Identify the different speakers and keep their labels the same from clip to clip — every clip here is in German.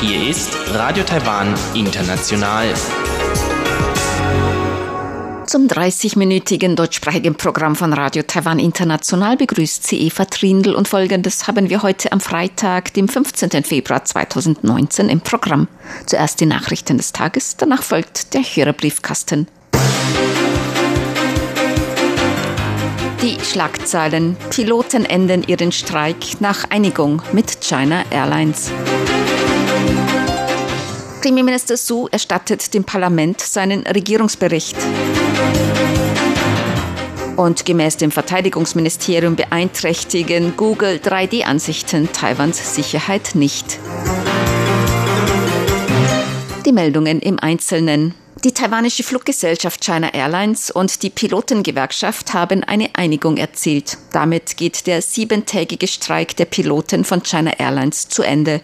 Speaker 1: Hier ist Radio Taiwan International.
Speaker 2: Zum 30-minütigen deutschsprachigen Programm von Radio Taiwan International begrüßt sie Eva Trindl und folgendes haben wir heute am Freitag, dem 15. Februar 2019 im Programm. Zuerst die Nachrichten des Tages, danach folgt der Hörerbriefkasten. Die Schlagzeilen. Piloten enden ihren Streik nach Einigung mit China Airlines. Premierminister Su erstattet dem Parlament seinen Regierungsbericht. Und gemäß dem Verteidigungsministerium beeinträchtigen Google 3D-Ansichten Taiwans Sicherheit nicht. Die Meldungen im Einzelnen. Die taiwanische Fluggesellschaft China Airlines und die Pilotengewerkschaft haben eine Einigung erzielt. Damit geht der siebentägige Streik der Piloten von China Airlines zu Ende.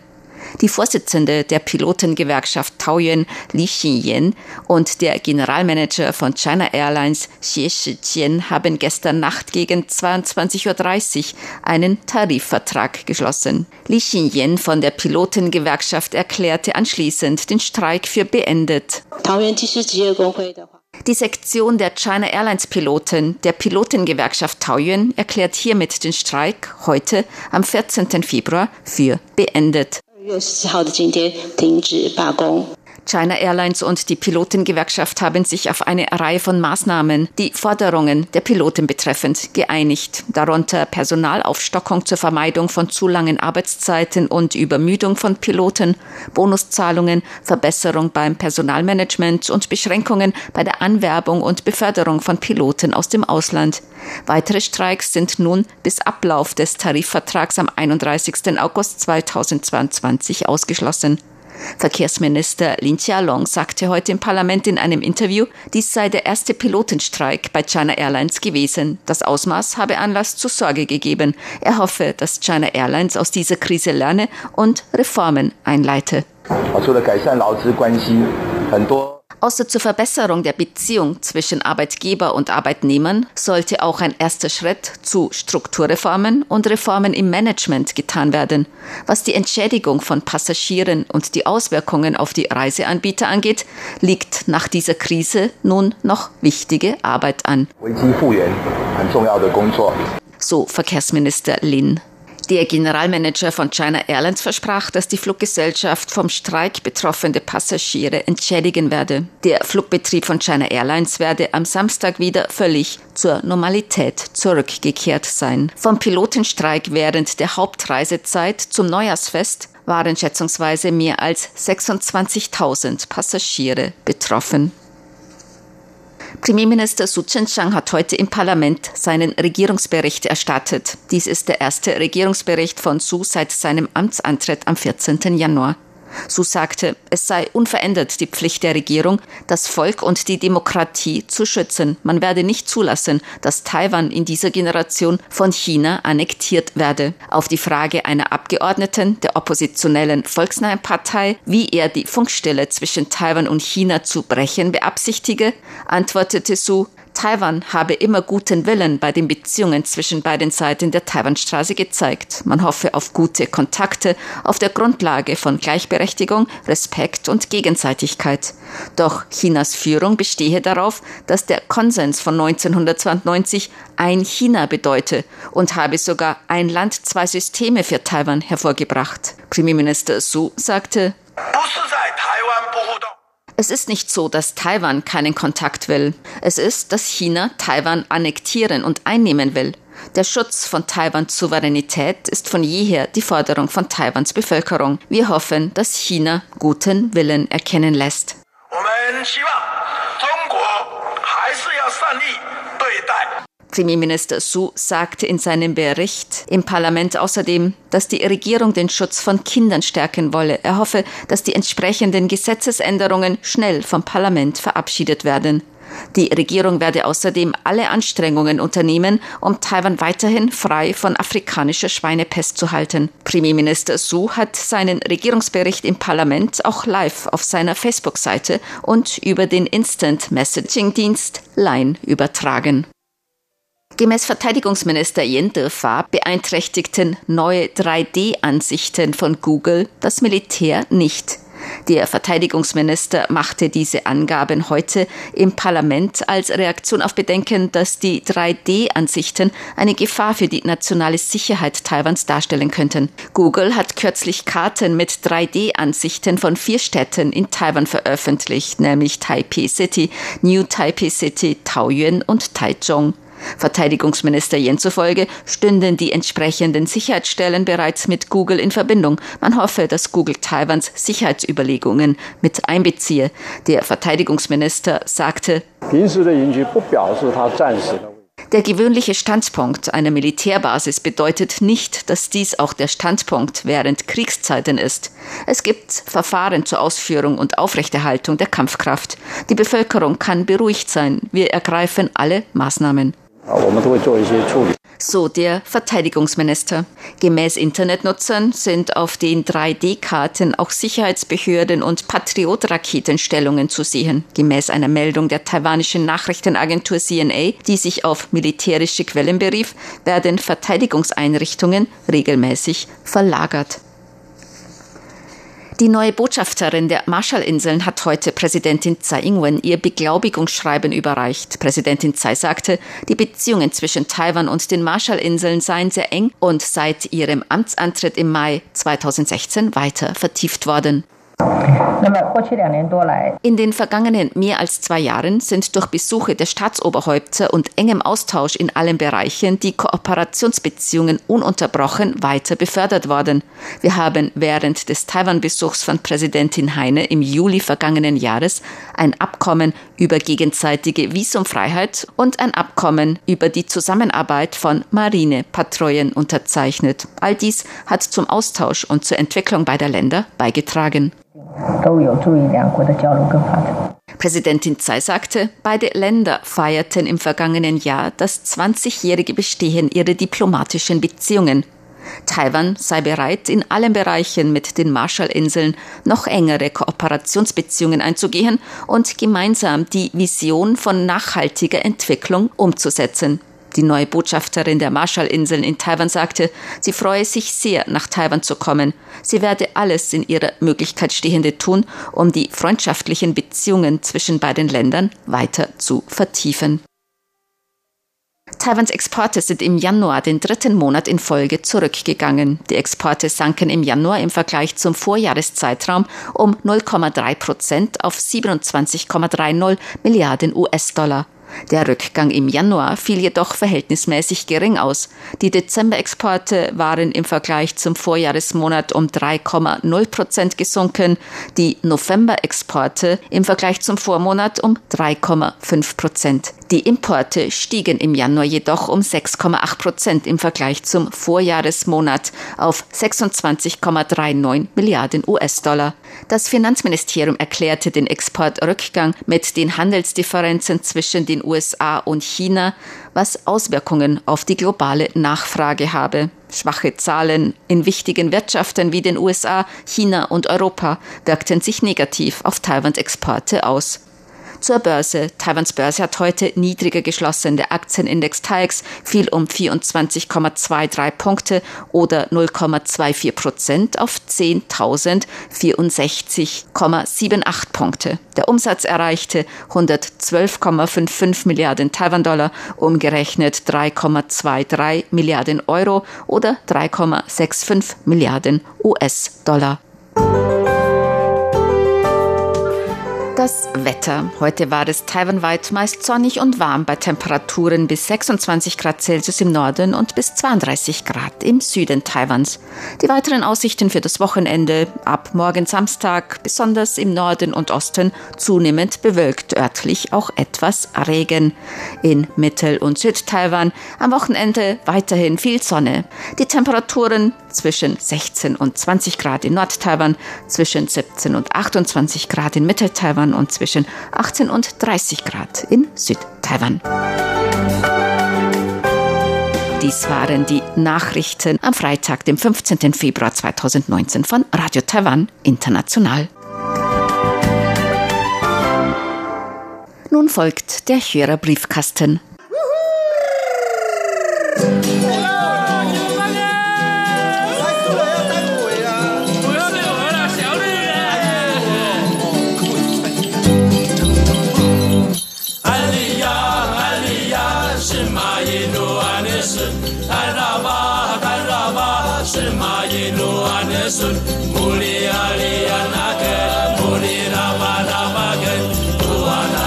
Speaker 2: Die Vorsitzende der Pilotengewerkschaft Taoyuan, Li Xinyan, und der Generalmanager von China Airlines, Xie Shijian, haben gestern Nacht gegen 22.30 Uhr einen Tarifvertrag geschlossen. Li Xinyan von der Pilotengewerkschaft erklärte anschließend den Streik für beendet. Die Sektion der China Airlines Piloten der Pilotengewerkschaft Taoyuan erklärt hiermit den Streik heute am 14. Februar für beendet. 月十号的今天停止罢工。China Airlines und die Pilotengewerkschaft haben sich auf eine Reihe von Maßnahmen, die Forderungen der Piloten betreffend, geeinigt, darunter Personalaufstockung zur Vermeidung von zu langen Arbeitszeiten und Übermüdung von Piloten, Bonuszahlungen, Verbesserung beim Personalmanagement und Beschränkungen bei der Anwerbung und Beförderung von Piloten aus dem Ausland. Weitere Streiks sind nun bis Ablauf des Tarifvertrags am 31. August 2022 ausgeschlossen. Verkehrsminister Lin Chia-long sagte heute im Parlament in einem Interview, dies sei der erste Pilotenstreik bei China Airlines gewesen. Das Ausmaß habe Anlass zur Sorge gegeben. Er hoffe, dass China Airlines aus dieser Krise lerne und Reformen einleite. Außer zur Verbesserung der Beziehung zwischen Arbeitgeber und Arbeitnehmern sollte auch ein erster Schritt zu Strukturreformen und Reformen im Management getan werden. Was die Entschädigung von Passagieren und die Auswirkungen auf die Reiseanbieter angeht, liegt nach dieser Krise nun noch wichtige Arbeit an. So Verkehrsminister Lin. Der Generalmanager von China Airlines versprach, dass die Fluggesellschaft vom Streik betroffene Passagiere entschädigen werde. Der Flugbetrieb von China Airlines werde am Samstag wieder völlig zur Normalität zurückgekehrt sein. Vom Pilotenstreik während der Hauptreisezeit zum Neujahrsfest waren schätzungsweise mehr als 26.000 Passagiere betroffen. Premierminister Su Tseng-Chang hat heute im Parlament seinen Regierungsbericht erstattet. Dies ist der erste Regierungsbericht von Su seit seinem Amtsantritt am 14. Januar. Su sagte, es sei unverändert die Pflicht der Regierung, das Volk und die Demokratie zu schützen. Man werde nicht zulassen, dass Taiwan in dieser Generation von China annektiert werde. Auf die Frage einer Abgeordneten der oppositionellen Volksnahen Partei, wie er die Funkstelle zwischen Taiwan und China zu brechen beabsichtige, antwortete Su, Taiwan habe immer guten Willen bei den Beziehungen zwischen beiden Seiten der Taiwanstraße gezeigt. Man hoffe auf gute Kontakte auf der Grundlage von Gleichberechtigung, Respekt und Gegenseitigkeit. Doch Chinas Führung bestehe darauf, dass der Konsens von 1992 ein China bedeute und habe sogar ein Land, zwei Systeme für Taiwan hervorgebracht. Premierminister Su sagte, es ist nicht so, dass Taiwan keinen Kontakt will. Es ist, dass China Taiwan annektieren und einnehmen will. Der Schutz von Taiwans Souveränität ist von jeher die Forderung von Taiwans Bevölkerung. Wir hoffen, dass China guten Willen erkennen lässt. Premierminister Su sagte in seinem Bericht im Parlament außerdem, dass die Regierung den Schutz von Kindern stärken wolle. Er hoffe, dass die entsprechenden Gesetzesänderungen schnell vom Parlament verabschiedet werden. Die Regierung werde außerdem alle Anstrengungen unternehmen, um Taiwan weiterhin frei von afrikanischer Schweinepest zu halten. Premierminister Su hat seinen Regierungsbericht im Parlament auch live auf seiner Facebook-Seite und über den Instant Messaging Dienst Line übertragen. Gemäß Verteidigungsminister Yen Defa beeinträchtigten neue 3D-Ansichten von Google das Militär nicht. Der Verteidigungsminister machte diese Angaben heute im Parlament als Reaktion auf Bedenken, dass die 3D-Ansichten eine Gefahr für die nationale Sicherheit Taiwans darstellen könnten. Google hat kürzlich Karten mit 3D-Ansichten von vier Städten in Taiwan veröffentlicht, nämlich Taipei City, New Taipei City, Taoyuan und Taichung. Verteidigungsminister Yen zufolge stünden die entsprechenden Sicherheitsstellen bereits mit Google in Verbindung. Man hoffe, dass Google Taiwans Sicherheitsüberlegungen mit einbeziehe. Der Verteidigungsminister sagte, der gewöhnliche Standpunkt einer Militärbasis bedeutet nicht, dass dies auch der Standpunkt während Kriegszeiten ist. Es gibt Verfahren zur Ausführung und Aufrechterhaltung der Kampfkraft. Die Bevölkerung kann beruhigt sein. Wir ergreifen alle Maßnahmen. So der Verteidigungsminister. Gemäß Internetnutzern sind auf den 3D-Karten auch Sicherheitsbehörden und Patriot-Raketenstellungen zu sehen. Gemäß einer Meldung der taiwanischen Nachrichtenagentur CNA, die sich auf militärische Quellen berief, werden Verteidigungseinrichtungen regelmäßig verlagert. Die neue Botschafterin der Marshallinseln hat heute Präsidentin Tsai Ing-wen ihr Beglaubigungsschreiben überreicht. Präsidentin Tsai sagte, die Beziehungen zwischen Taiwan und den Marshallinseln seien sehr eng und seit ihrem Amtsantritt im Mai 2016 weiter vertieft worden. In den vergangenen mehr als zwei Jahren sind durch Besuche der Staatsoberhäupter und engem Austausch in allen Bereichen die Kooperationsbeziehungen ununterbrochen weiter befördert worden. Wir haben während des Taiwan-Besuchs von Präsidentin Heine im Juli vergangenen Jahres ein Abkommen über gegenseitige Visumfreiheit und ein Abkommen über die Zusammenarbeit von Marinepatrouillen unterzeichnet. All dies hat zum Austausch und zur Entwicklung beider Länder beigetragen. Präsidentin Tsai sagte, beide Länder feierten im vergangenen Jahr das 20-jährige Bestehen ihrer diplomatischen Beziehungen. Taiwan sei bereit, in allen Bereichen mit den Marshallinseln noch engere Kooperationsbeziehungen einzugehen und gemeinsam die Vision von nachhaltiger Entwicklung umzusetzen. Die neue Botschafterin der Marshallinseln in Taiwan sagte, sie freue sich sehr, nach Taiwan zu kommen. Sie werde alles in ihrer Möglichkeit Stehende tun, um die freundschaftlichen Beziehungen zwischen beiden Ländern weiter zu vertiefen. Taiwans Exporte sind im Januar den dritten Monat in Folge zurückgegangen. Die Exporte sanken im Januar im Vergleich zum Vorjahreszeitraum um 0,3 Prozent auf 27,30 Milliarden US-Dollar. Der Rückgang im Januar fiel jedoch verhältnismäßig gering aus. Die Dezemberexporte waren im Vergleich zum Vorjahresmonat um 3,0 Prozent gesunken, die Novemberexporte im Vergleich zum Vormonat um 3,5 Prozent. Die Importe stiegen im Januar jedoch um 6,8 Prozent im Vergleich zum Vorjahresmonat auf 26,39 Milliarden US-Dollar. Das Finanzministerium erklärte den Exportrückgang mit den Handelsdifferenzen zwischen den USA und China, was Auswirkungen auf die globale Nachfrage habe. Schwache Zahlen in wichtigen Wirtschaften wie den USA, China und Europa wirkten sich negativ auf Taiwans Exporte aus. Zur Börse. Taiwans Börse hat heute niedriger geschlossen. Der Aktienindex TAIX fiel um 24,23 Punkte oder 0,24 Prozent auf 10.064,78 Punkte. Der Umsatz erreichte 112,55 Milliarden Taiwan-Dollar, umgerechnet 3,23 Milliarden Euro oder 3,65 Milliarden US-Dollar. Das Wetter. Heute war es taiwanweit meist sonnig und warm bei Temperaturen bis 26 Grad Celsius im Norden und bis 32 Grad im Süden Taiwans. Die weiteren Aussichten für das Wochenende ab morgen Samstag, besonders im Norden und Osten, zunehmend bewölkt, örtlich auch etwas Regen. In Mittel- und Südtaiwan am Wochenende weiterhin viel Sonne. Die Temperaturen zwischen 16 und 20 Grad in Nordtaiwan, zwischen 17 und 28 Grad in Mitteltaiwan Taiwan und zwischen 18 und 30 Grad in Südtaiwan. Dies waren die Nachrichten am Freitag, dem 15. Februar 2019 von Radio Taiwan International. Nun folgt der Hörerbriefkasten.
Speaker 3: inu anesun muli alian agen muli nama nama gen tuan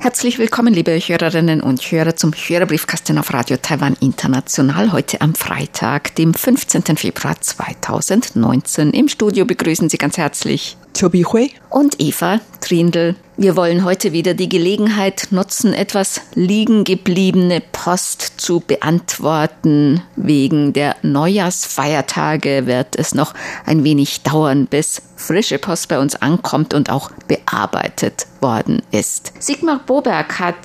Speaker 2: Herzlich willkommen, liebe Hörerinnen und Hörer, zum Hörerbriefkasten auf Radio Taiwan International. Heute am Freitag, dem 15. Februar 2019. Im Studio begrüßen Sie ganz herzlich
Speaker 4: Chobi Hui
Speaker 2: und Eva Trindl. Wir wollen heute wieder die Gelegenheit nutzen, etwas liegen gebliebene Post zu beantworten. Wegen der Neujahrsfeiertage wird es noch ein wenig dauern, bis frische Post bei uns ankommt und auch bearbeitet worden ist. Sigmar Boberg hat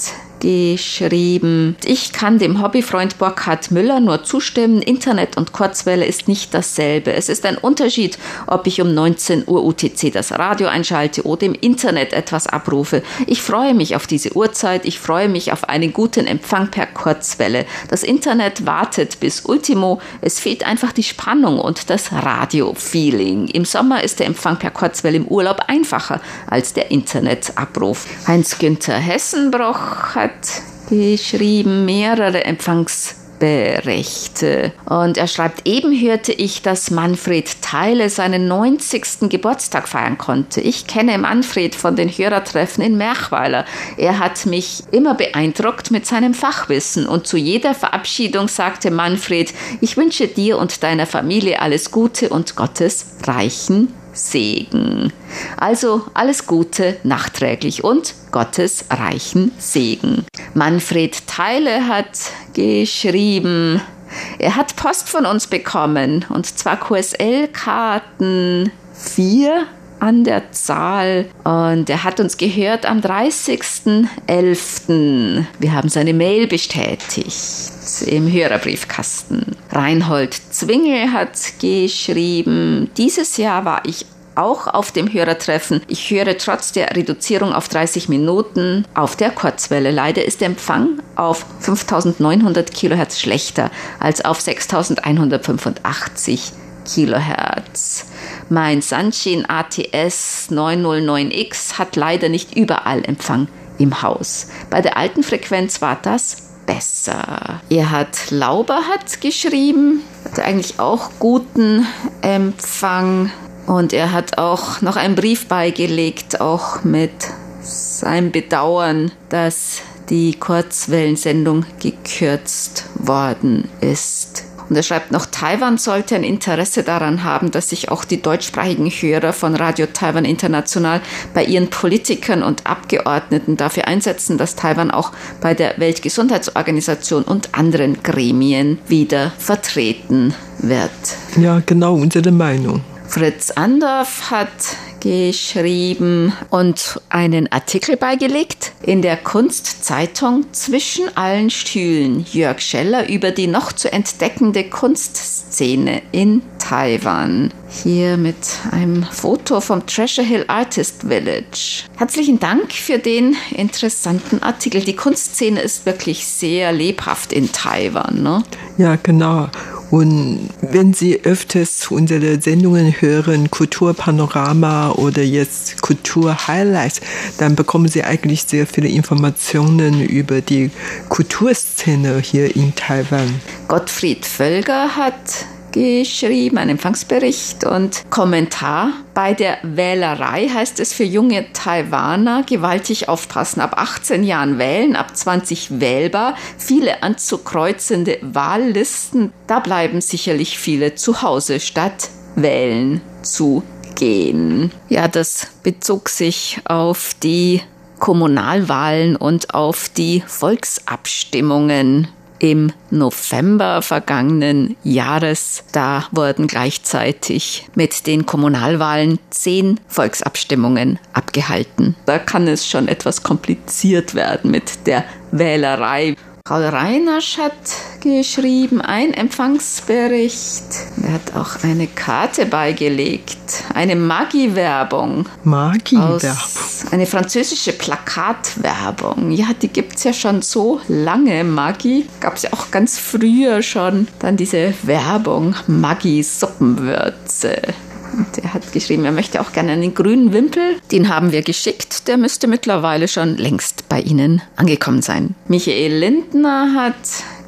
Speaker 2: geschrieben, ich kann dem Hobbyfreund Burkhard Müller nur zustimmen, Internet und Kurzwelle ist nicht dasselbe. Es ist ein Unterschied, ob ich um 19 Uhr UTC das Radio einschalte oder im Internet etwas abrufe. Ich freue mich auf diese Uhrzeit, ich freue mich auf einen guten Empfang per Kurzwelle. Das Internet wartet bis Ultimo, es fehlt einfach die Spannung und das Radio-Feeling. Im Sommer ist der Empfang per Kurzwelle im Urlaub einfacher als der Internetabruf. Heinz-Günther Hessenbroch hat geschrieben, mehrere Empfangsberichte. Und er schreibt, eben hörte ich, dass Manfred Theile seinen 90. Geburtstag feiern konnte. Ich kenne Manfred von den Hörertreffen in Merchweiler. Er hat mich immer beeindruckt mit seinem Fachwissen und zu jeder Verabschiedung sagte Manfred, ich wünsche dir und deiner Familie alles Gute und Gottes reichen Segen. Also alles Gute nachträglich und Gottes reichen Segen. Manfred Theile hat geschrieben, er hat Post von uns bekommen und zwar QSL-Karten 4 an der Zahl und er hat uns gehört am 30.11. Wir haben seine Mail bestätigt im Hörerbriefkasten. Reinhold Zwingel hat geschrieben, dieses Jahr war ich auch auf dem Hörertreffen. Ich höre trotz der Reduzierung auf 30 Minuten auf der Kurzwelle. Leider ist der Empfang auf 5900 Kilohertz schlechter als auf 6185 Kilohertz. Mein Sanshin ATS 909X hat leider nicht überall Empfang im Haus. Bei der alten Frequenz war das besser. Er hat Lauber hat geschrieben, hatte eigentlich auch guten Empfang und er hat auch noch einen Brief beigelegt, auch mit seinem Bedauern, dass die Kurzwellensendung gekürzt worden ist. Und er schreibt noch, Taiwan sollte ein Interesse daran haben, dass sich auch die deutschsprachigen Hörer von Radio Taiwan International bei ihren Politikern und Abgeordneten dafür einsetzen, dass Taiwan auch bei der Weltgesundheitsorganisation und anderen Gremien wieder vertreten wird.
Speaker 4: Ja, genau unsere Meinung.
Speaker 2: Fritz Andorf hat geschrieben und einen Artikel beigelegt in der Kunstzeitung Zwischen allen Stühlen Jörg Scheller über die noch zu entdeckende Kunstszene in Taiwan. Hier mit einem Foto vom Treasure Hill Artist Village. Herzlichen Dank für den interessanten Artikel. Die Kunstszene ist wirklich sehr lebhaft in Taiwan. Ne?
Speaker 4: Ja, genau. Und wenn Sie öfters unsere Sendungen hören, Kulturpanorama oder jetzt Kulturhighlights, dann bekommen Sie eigentlich sehr viele Informationen über die Kulturszene hier in Taiwan.
Speaker 2: Gottfried Völger hat geschrieben, einen Empfangsbericht und Kommentar. Bei der Wählerei heißt es für junge Taiwaner gewaltig aufpassen. Ab 18 Jahren wählen, ab 20 wählbar, viele anzukreuzende Wahllisten. Da bleiben sicherlich viele zu Hause statt wählen zu gehen. Ja, das bezog sich auf die Kommunalwahlen und auf die Volksabstimmungen im November vergangenen Jahres. Da wurden gleichzeitig mit den Kommunalwahlen zehn Volksabstimmungen abgehalten. Da kann es schon etwas kompliziert werden mit der Wählerei. Frau Reinasch hat geschrieben, ein Empfangsbericht. Er hat auch eine Karte beigelegt, eine Maggi-Werbung.
Speaker 4: Magie-Werbung.
Speaker 2: Eine französische Plakatwerbung. Ja, die gibt es ja schon so lange. Maggi gab es ja auch ganz früher schon. Dann diese Werbung, Maggi-Suppenwürze. Und er hat geschrieben, er möchte auch gerne einen grünen Wimpel. Den haben wir geschickt. Der müsste mittlerweile schon längst bei Ihnen angekommen sein. Michael Lindner hat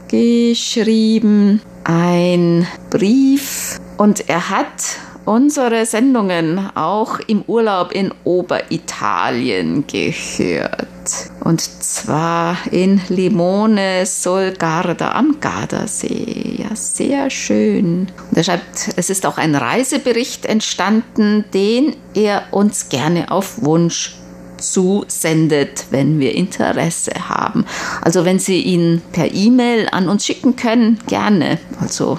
Speaker 2: geschrieben, ein Brief und er hat unsere Sendungen auch im Urlaub in Oberitalien gehört. Und zwar in Limone sul Garda am Gardasee. Ja, sehr schön. Und er schreibt, es ist auch ein Reisebericht entstanden, den er uns gerne auf Wunsch zusendet, wenn wir Interesse haben. Also wenn Sie ihn per E-Mail an uns schicken können, gerne. Also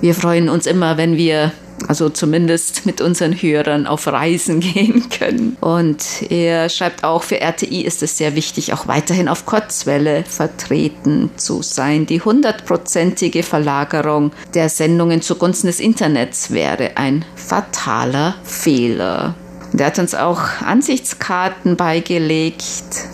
Speaker 2: wir freuen uns immer, wenn wir also zumindest mit unseren Hörern auf Reisen gehen können. Und er schreibt auch, für RTI ist es sehr wichtig, auch weiterhin auf Kurzwelle vertreten zu sein. Die hundertprozentige Verlagerung der Sendungen zugunsten des Internets wäre ein fataler Fehler. Und er hat uns auch Ansichtskarten beigelegt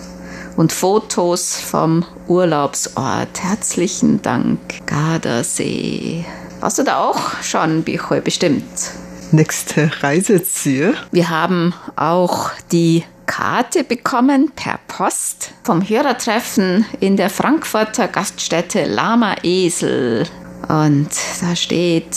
Speaker 2: und Fotos vom Urlaubsort. Herzlichen Dank, Gardasee. Warst du da auch schon, Bichoy? Bestimmt.
Speaker 4: Nächste Reiseziel.
Speaker 2: Wir haben auch die Karte bekommen per Post vom Hörertreffen in der Frankfurter Gaststätte Lama Esel. Und da steht,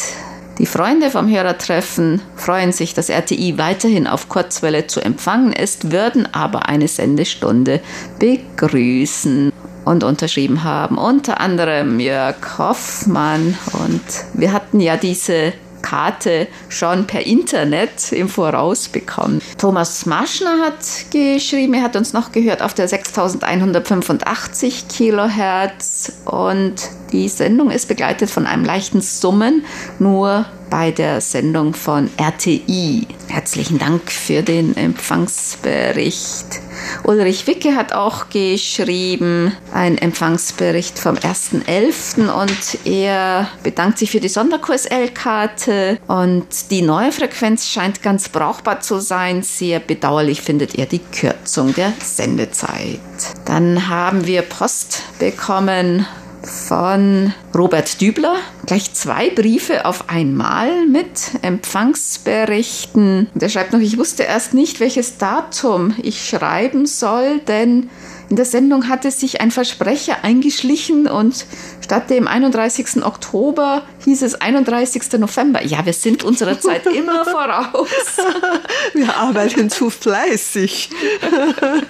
Speaker 2: die Freunde vom Hörertreffen freuen sich, dass RTI weiterhin auf Kurzwelle zu empfangen ist, würden aber eine Sendestunde begrüßen und unterschrieben haben. Unter anderem Jörg Hoffmann. Und wir hatten ja diese Karte schon per Internet im Voraus bekommen. Thomas Maschner hat geschrieben, er hat uns noch gehört auf der 6185 Kilohertz und die Sendung ist begleitet von einem leichten Summen, nur bei der Sendung von RTI. Herzlichen Dank für den Empfangsbericht. Ulrich Wicke hat auch geschrieben, ein Empfangsbericht vom 1.11. und er bedankt sich für die Sonderkurs-L-Karte und die neue Frequenz scheint ganz brauchbar zu sein. Sehr bedauerlich findet er die Kürzung der Sendezeit. Dann haben wir Post bekommen von Robert Dübler. Gleich zwei Briefe auf einmal mit Empfangsberichten. Der schreibt noch, ich wusste erst nicht, welches Datum ich schreiben soll, denn in der Sendung hatte sich ein Versprecher eingeschlichen und statt dem 31. Oktober hieß es 31. November. Ja, wir sind unserer Zeit immer voraus.
Speaker 4: Wir arbeiten zu fleißig.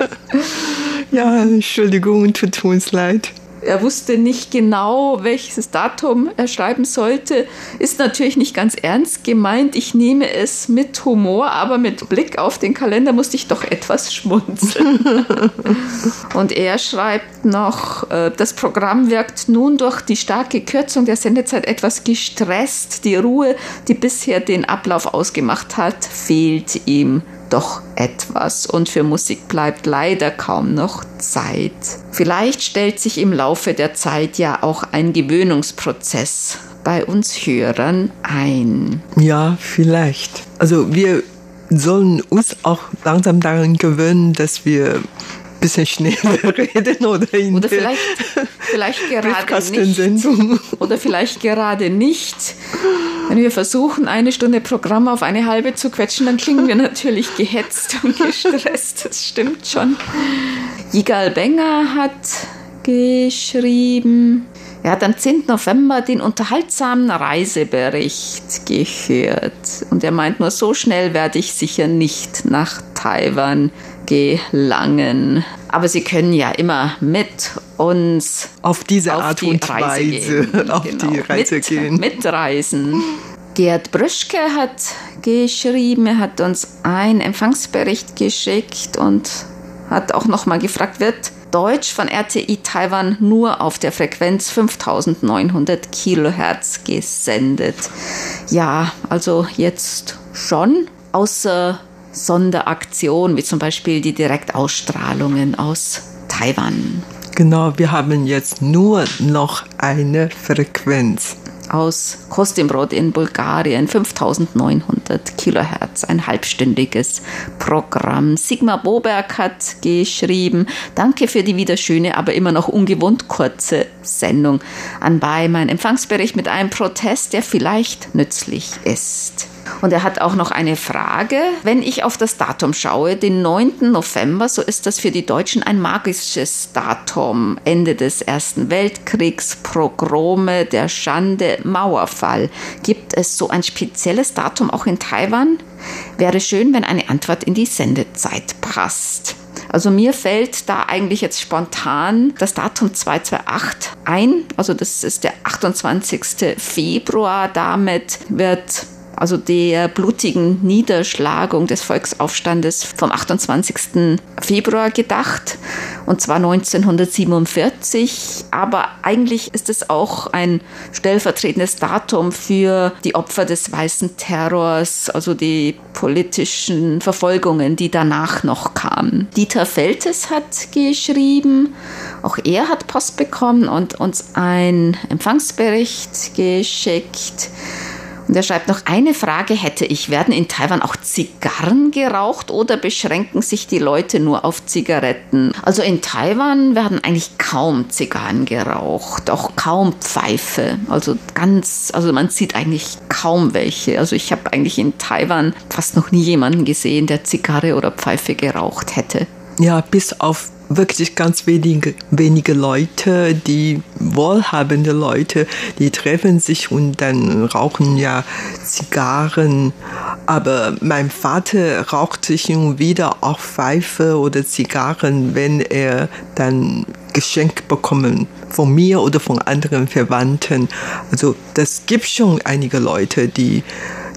Speaker 4: ja, Entschuldigung, tut uns leid
Speaker 2: er wusste nicht genau, welches Datum er schreiben sollte. Ist natürlich nicht ganz ernst gemeint. Ich nehme es mit Humor, aber mit Blick auf den Kalender musste ich doch etwas schmunzeln. Und er schreibt noch, äh, das Programm wirkt nun durch die starke Kürzung der Sendezeit etwas gestresst. Die Ruhe, die bisher den Ablauf ausgemacht hat, fehlt ihm doch etwas und für Musik bleibt leider kaum noch Zeit. Vielleicht stellt sich im Laufe der Zeit ja auch ein Gewöhnungsprozess bei uns Hörern ein.
Speaker 4: Ja, vielleicht. Also wir sollen uns auch langsam daran gewöhnen, dass wir bisschen schneller reden oder in
Speaker 2: oder vielleicht, vielleicht gerade nicht. Oder vielleicht gerade nicht. Wenn wir versuchen, eine Stunde Programm auf eine halbe zu quetschen, dann klingen wir natürlich gehetzt und gestresst. Das stimmt schon. Yigal Benger hat geschrieben, er hat am 10. November den unterhaltsamen Reisebericht gehört. Und er meint, nur so schnell werde ich sicher nicht nach Taiwan gelangen. Aber Sie können ja immer mit uns
Speaker 4: auf diese auf Art die und Reise Weise gehen. auf genau. die Reise
Speaker 2: mit,
Speaker 4: gehen.
Speaker 2: Mitreisen. Gerd Brüschke hat geschrieben, er hat uns einen Empfangsbericht geschickt und hat auch nochmal gefragt, wird Deutsch von RTI Taiwan nur auf der Frequenz 5900 Kilohertz gesendet? Ja, also jetzt schon, außer Sonderaktionen, wie zum Beispiel die Direktausstrahlungen aus Taiwan.
Speaker 4: Genau, wir haben jetzt nur noch eine Frequenz.
Speaker 2: Aus Kostimbrod in Bulgarien, 5900 Kilohertz, ein halbstündiges Programm. Sigmar Boberg hat geschrieben, danke für die wieder schöne, aber immer noch ungewohnt kurze Sendung. Anbei mein Empfangsbericht mit einem Protest, der vielleicht nützlich ist. Und er hat auch noch eine Frage. Wenn ich auf das Datum schaue, den 9. November, so ist das für die Deutschen ein magisches Datum. Ende des Ersten Weltkriegs, Progrome, der Schande, Mauerfall. Gibt es so ein spezielles Datum auch in Taiwan? Wäre schön, wenn eine Antwort in die Sendezeit passt. Also mir fällt da eigentlich jetzt spontan das Datum 228 ein. Also das ist der 28. Februar. Damit wird also der blutigen Niederschlagung des Volksaufstandes vom 28. Februar gedacht, und zwar 1947. Aber eigentlich ist es auch ein stellvertretendes Datum für die Opfer des weißen Terrors, also die politischen Verfolgungen, die danach noch kamen. Dieter Feltes hat geschrieben, auch er hat Post bekommen und uns einen Empfangsbericht geschickt. Und er schreibt noch, eine Frage hätte ich, werden in Taiwan auch Zigarren geraucht oder beschränken sich die Leute nur auf Zigaretten? Also in Taiwan werden eigentlich kaum Zigarren geraucht, auch kaum Pfeife. Also ganz, also man sieht eigentlich kaum welche. Also ich habe eigentlich in Taiwan fast noch nie jemanden gesehen, der Zigarre oder Pfeife geraucht hätte.
Speaker 4: Ja, bis auf wirklich ganz wenige, wenige Leute, die wohlhabende Leute, die treffen sich und dann rauchen ja Zigarren. Aber mein Vater raucht sich hin und wieder auch Pfeife oder Zigarren, wenn er dann Geschenk bekommen von mir oder von anderen Verwandten. Also das gibt schon einige Leute, die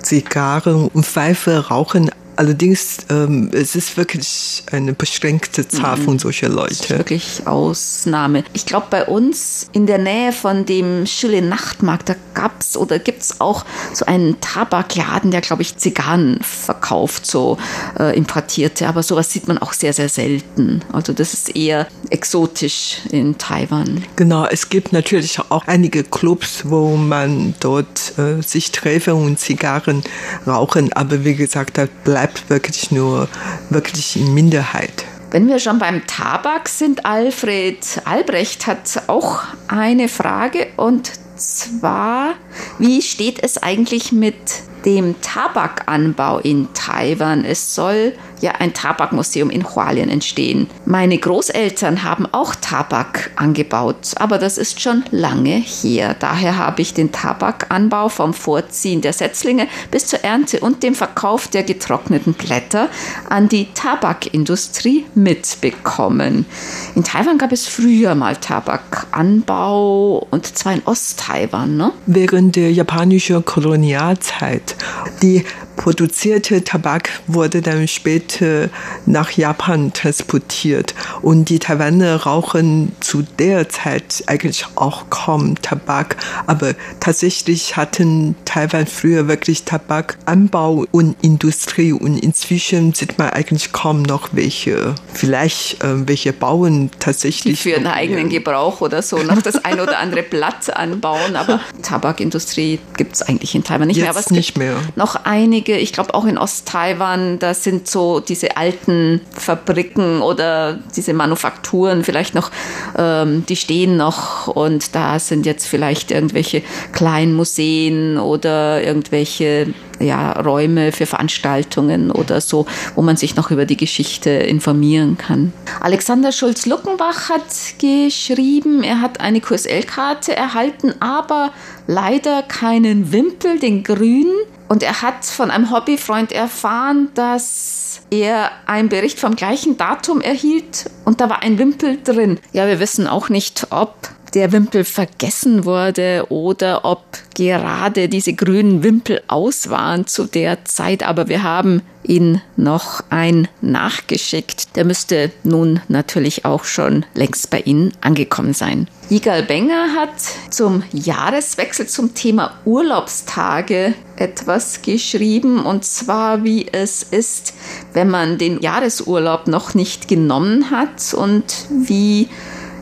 Speaker 4: Zigarren und Pfeife rauchen, Allerdings, ähm, es ist wirklich eine beschränkte Zahl mhm. von solchen Leuten. Das ist
Speaker 2: wirklich Ausnahme. Ich glaube, bei uns in der Nähe von dem Schille Nachtmarkt, da gab es oder gibt es auch so einen Tabakladen, der, glaube ich, Zigarren verkauft, so äh, importierte. Aber sowas sieht man auch sehr, sehr selten. Also das ist eher exotisch in Taiwan.
Speaker 4: Genau, es gibt natürlich auch einige Clubs, wo man dort äh, sich treffen und Zigarren rauchen. Aber wie gesagt, da bleibt bleibt wirklich nur wirklich in Minderheit.
Speaker 2: Wenn wir schon beim Tabak sind, Alfred Albrecht hat auch eine Frage und zwar, wie steht es eigentlich mit dem Tabakanbau in Taiwan? Es soll ja ein Tabakmuseum in Hualien entstehen. Meine Großeltern haben auch Tabak angebaut, aber das ist schon lange her. Daher habe ich den Tabakanbau vom Vorziehen der Setzlinge bis zur Ernte und dem Verkauf der getrockneten Blätter an die Tabakindustrie mitbekommen. In Taiwan gab es früher mal Tabakanbau und zwar in Osttaiwan. Ne?
Speaker 4: Während der japanischen Kolonialzeit. Die produzierte Tabak wurde dann später nach Japan transportiert und die Taiwaner rauchen zu der Zeit eigentlich auch kaum Tabak, aber tatsächlich hatten Taiwan früher wirklich Tabakanbau und Industrie und inzwischen sieht man eigentlich kaum noch welche, vielleicht äh, welche bauen tatsächlich.
Speaker 2: Die für einen eigenen Gebrauch oder so noch das ein oder andere Blatt anbauen, aber Tabakindustrie gibt es eigentlich in Taiwan nicht
Speaker 4: Jetzt
Speaker 2: mehr. Aber es
Speaker 4: nicht mehr.
Speaker 2: noch einige einige, ich glaube auch in Osttaiwan, da sind so diese alten Fabriken oder diese Manufakturen vielleicht noch, ähm, die stehen noch und da sind jetzt vielleicht irgendwelche kleinen Museen oder irgendwelche ja, Räume für Veranstaltungen oder so, wo man sich noch über die Geschichte informieren kann. Alexander Schulz-Luckenbach hat geschrieben, er hat eine QSL-Karte erhalten, aber leider keinen Wimpel, den grünen. Und er hat von einem Hobbyfreund erfahren, dass er einen Bericht vom gleichen Datum erhielt und da war ein Wimpel drin. Ja, wir wissen auch nicht, ob der Wimpel vergessen wurde oder ob gerade diese grünen Wimpel aus waren zu der Zeit. Aber wir haben ihn noch ein nachgeschickt. Der müsste nun natürlich auch schon längst bei Ihnen angekommen sein. Igal Benger hat zum Jahreswechsel zum Thema Urlaubstage etwas geschrieben und zwar wie es ist, wenn man den Jahresurlaub noch nicht genommen hat und wie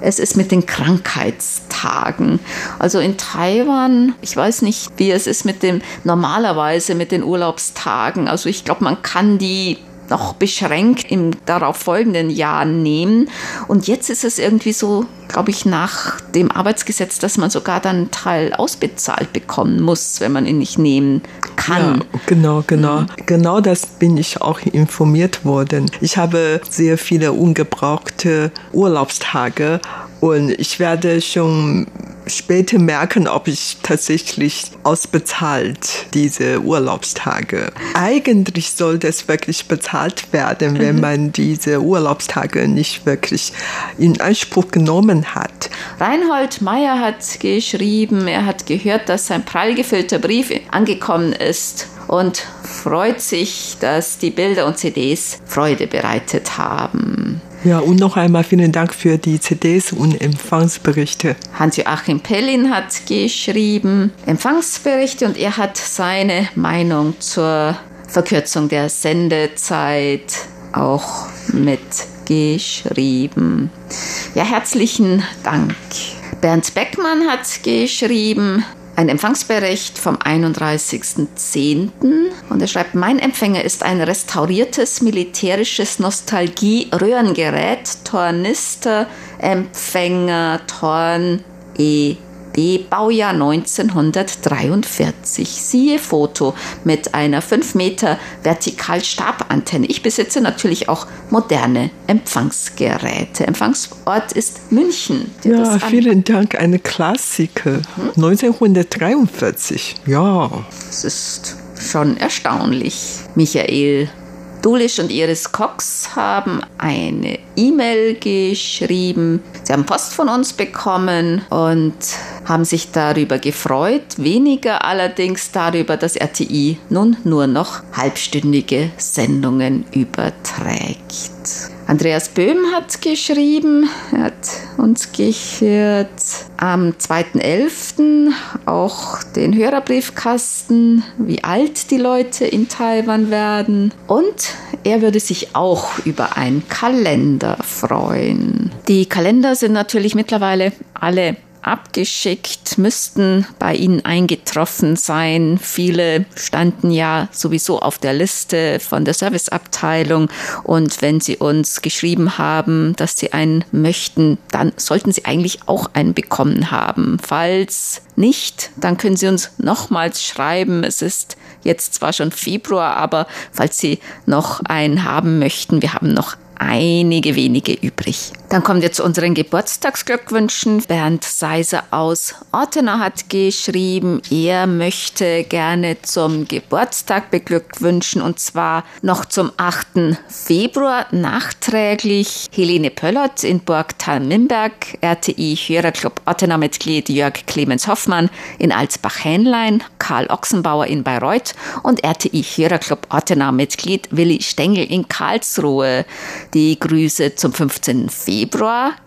Speaker 2: es ist mit den Krankheitstagen. Also in Taiwan, ich weiß nicht, wie es ist mit dem normalerweise mit den Urlaubstagen. Also ich glaube, man kann die noch beschränkt im darauf folgenden Jahr nehmen. Und jetzt ist es irgendwie so, glaube ich, nach dem Arbeitsgesetz, dass man sogar dann einen Teil ausbezahlt bekommen muss, wenn man ihn nicht nehmen kann.
Speaker 4: Ja, genau, genau. Mhm. Genau das bin ich auch informiert worden. Ich habe sehr viele ungebrauchte Urlaubstage und ich werde schon später merken, ob ich tatsächlich ausbezahlt diese Urlaubstage. Eigentlich sollte es wirklich bezahlt werden, wenn mhm. man diese Urlaubstage nicht wirklich in Anspruch genommen hat.
Speaker 2: Reinhold Meyer hat geschrieben, er hat gehört, dass sein prall gefüllter Brief angekommen ist und freut sich, dass die Bilder und CDs Freude bereitet haben.
Speaker 4: Ja, und noch einmal vielen Dank für die CDs und Empfangsberichte.
Speaker 2: Hans-Joachim Pellin hat geschrieben Empfangsberichte und er hat seine Meinung zur Verkürzung der Sendezeit auch mitgeschrieben. Ja, herzlichen Dank. Bernd Beckmann hat geschrieben, ein Empfangsbericht vom 31.10. Und er schreibt, mein Empfänger ist ein restauriertes militärisches Nostalgie-Röhrengerät, Tornister, Empfänger, Torn, E B, Baujahr 1943. Siehe Foto mit einer 5 Meter Vertikalstabantenne. Ich besitze natürlich auch moderne Empfangsgeräte. Empfangsort ist München.
Speaker 4: Ja, vielen Dank. Eine Klassiker. Hm? 1943. Ja.
Speaker 2: Das ist schon erstaunlich. Michael Dulisch und Iris Cox haben eine E-Mail geschrieben. Sie haben Post von uns bekommen und haben sich darüber gefreut, weniger allerdings darüber, dass RTI nun nur noch halbstündige Sendungen überträgt. Andreas Böhm hat geschrieben, er hat uns gehört am 2.11. auch den Hörerbriefkasten, wie alt die Leute in Taiwan werden. Und er würde sich auch über einen Kalender freuen. Die Kalender sind natürlich mittlerweile alle abgeschickt, müssten bei Ihnen eingetroffen sein. Viele standen ja sowieso auf der Liste von der Serviceabteilung und wenn Sie uns geschrieben haben, dass Sie einen möchten, dann sollten Sie eigentlich auch einen bekommen haben. Falls nicht, dann können Sie uns nochmals schreiben. Es ist jetzt zwar schon Februar, aber falls Sie noch einen haben möchten, wir haben noch einige wenige übrig. Dann kommen wir zu unseren Geburtstagsglückwünschen. Bernd Seiser aus Ortenau hat geschrieben, er möchte gerne zum Geburtstag beglückwünschen und zwar noch zum 8. Februar nachträglich Helene Pöllert in Burgtal-Mimberg, RTI-Hörerclub Ortenau-Mitglied Jörg Clemens Hoffmann in Alsbach-Hähnlein, Karl Ochsenbauer in Bayreuth und RTI-Hörerclub Ortenau-Mitglied Willi Stengel in Karlsruhe. Die Grüße zum 15. Februar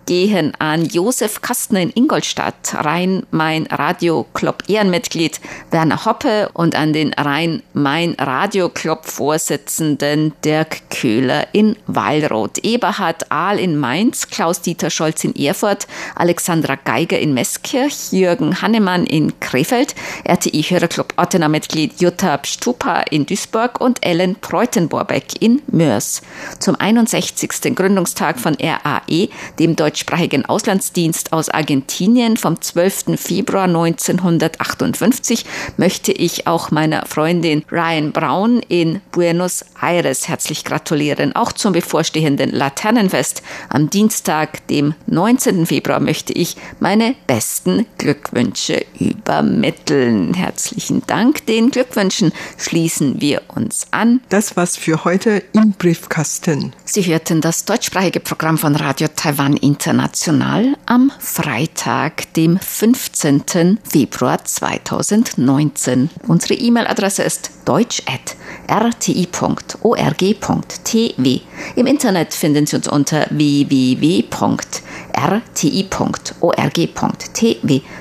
Speaker 2: gehen an Josef Kastner in Ingolstadt, Rhein-Main-Radio-Club Ehrenmitglied Werner Hoppe und an den Rhein-Main-Radio-Club-Vorsitzenden Dirk Köhler in Wallroth, Eberhard Ahl in Mainz, Klaus-Dieter Scholz in Erfurt, Alexandra Geiger in Meßkirch, Jürgen Hannemann in Krefeld, RTI-Hörerclub Ottener-Mitglied Jutta Stupa in Duisburg und Ellen Preutenborbeck in Mörs. Zum 61. Gründungstag von RAE, dem deutschsprachigen Auslandsdienst aus Argentinien vom 12. Februar 1958 möchte ich auch meiner Freundin Ryan Brown in Buenos Aires herzlich gratulieren. Auch zum bevorstehenden Laternenfest am Dienstag, dem 19. Februar, möchte ich meine besten Glückwünsche übermitteln. Herzlichen Dank. Den Glückwünschen schließen wir uns an.
Speaker 4: Das war's für heute im Briefkasten.
Speaker 2: Sie hörten das deutschsprachige Programm von Radio Taiwan International am Freitag, dem 15. Februar 2019. Unsere E-Mail-Adresse ist deutsch.rti.org.tw. Im Internet finden Sie uns unter www.rti.org.tw,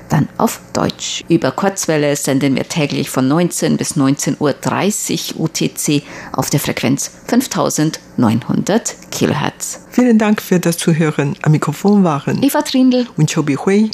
Speaker 2: dann auf Deutsch. Über Kurzwelle senden wir täglich von 19 bis 19.30 Uhr UTC auf der Frequenz 5900 Kilohertz.
Speaker 4: Vielen Dank für das Zuhören. Am Mikrofon waren
Speaker 2: Eva Trindl
Speaker 4: und Chobi Hui.